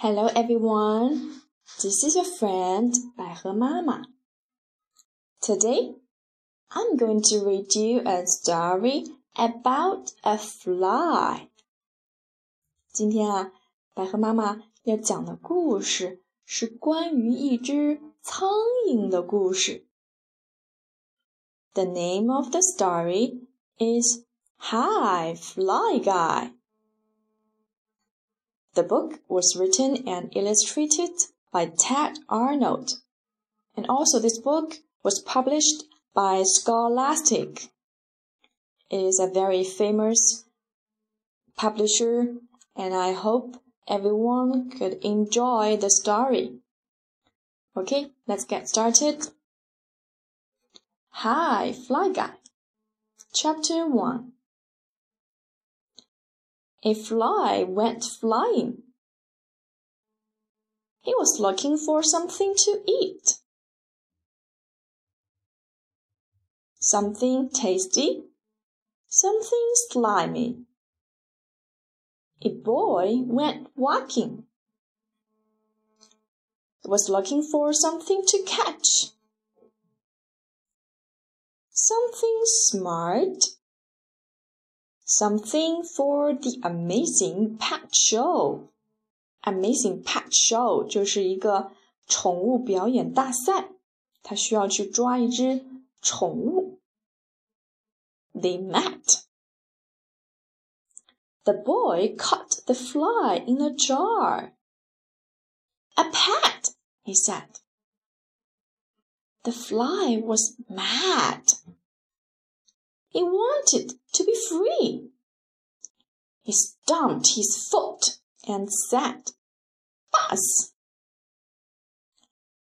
Hello everyone, this is your friend 百合妈妈. Today, I'm going to read you a story about a fly. 今天啊，百合妈妈要讲的故事是关于一只苍蝇的故事。The name of the story is Hi, Fly Guy. The book was written and illustrated by Tedd Arnold, and also this book was published by Scholastic. It is a very famous publisher, and I hope everyone could enjoy the story. Okay, let's get started. Hi, Fly Guy. Chapter 1 a fly went flying. He was looking for something to eat. Something tasty, something slimy. A boy went walking. He was looking for something to catch. Something smart, something for the amazing pet show. Amazing pet show 就是一个宠物表演大赛，他需要去抓一只宠物。They met. The boy caught the fly in a jar. A pet, he said. The fly was mad. He wanted to be free. He stamped his foot and said, Buzz!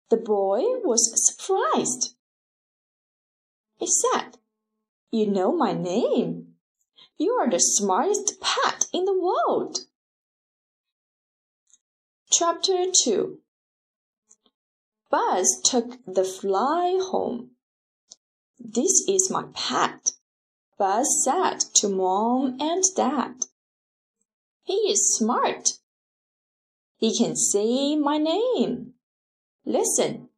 The boy was surprised. He said, You know my name. You are the smartest pet in the world. Chapter 2 Buzz took the fly home. This is my pet, Buzz said to Mom and Dad. He is smart. He can say my name. Listen.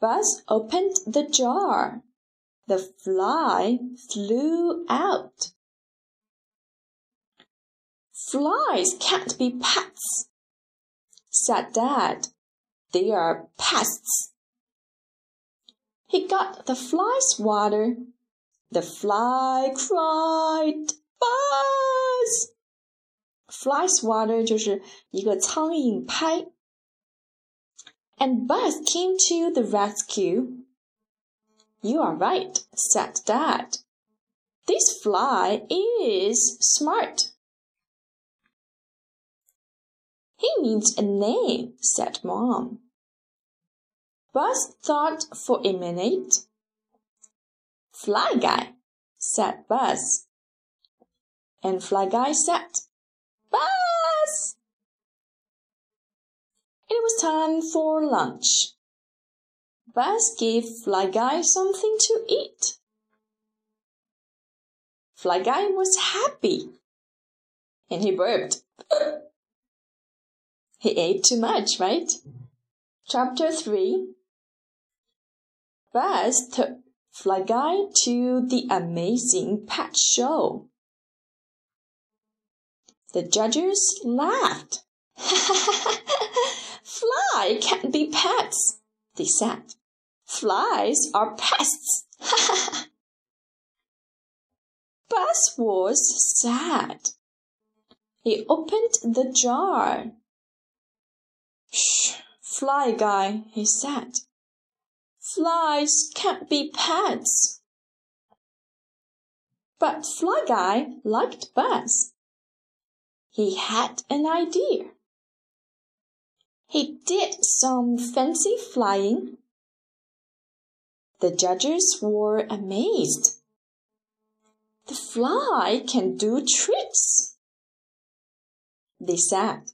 Buzz opened the jar. The fly flew out. Flies can't be pets, said Dad. They are pests. He got the fly swatter the fly cried, "Buzz!" Fly swatter 就是一个苍蝇拍。And Buzz came to the rescue. You are right, said Dad. This fly is smart. He needs a name, said Mom. Buzz thought for a minute. Fly Guy, said Buzz. And Fly Guy said, Buzz! It was time for lunch. Buzz gave Fly Guy something to eat. Fly Guy was happy. And he burped. he ate too much, right? Chapter 3 Buzz took Fly Guy to the amazing pet show. The judges laughed. Fly can't be pets, they said. Flies are pests. Buzz was sad. He opened the jar. Shh, Fly Guy, he said. Flies can't be pets. But Fly Guy liked Buzz. He had an idea. He did some fancy flying. The judges were amazed. The fly can do tricks, they said.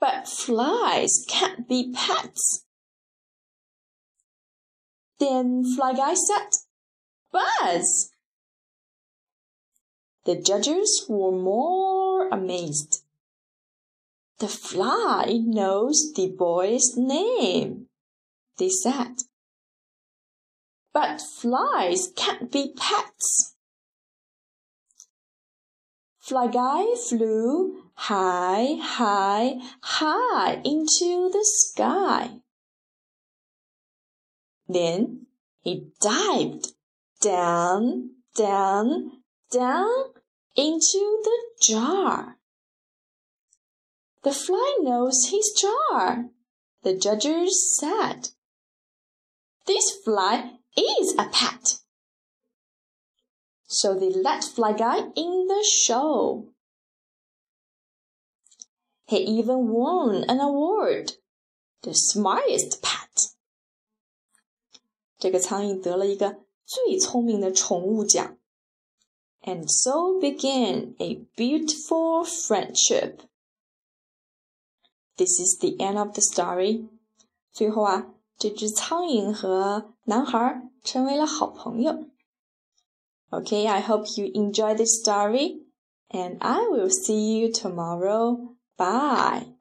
But flies can't be pets. Then Fly Guy said, Buzz! The judges were more amazed. The fly knows the boy's name, they said. But flies can't be pets. Fly Guy flew high, high, high into the sky. Then he dived down, down, down into the jar. The fly knows his jar, the judges said. This fly is a pet. So they let Fly Guy in the show. He even won an award, the smartest pet. 这个苍蝇得了一个最聪明的宠物奖。And so began a beautiful friendship. This is the end of the story. 最后啊，这只苍蝇和男孩成为了好朋友。Okay, I hope you enjoy this story, and I will see you tomorrow. Bye.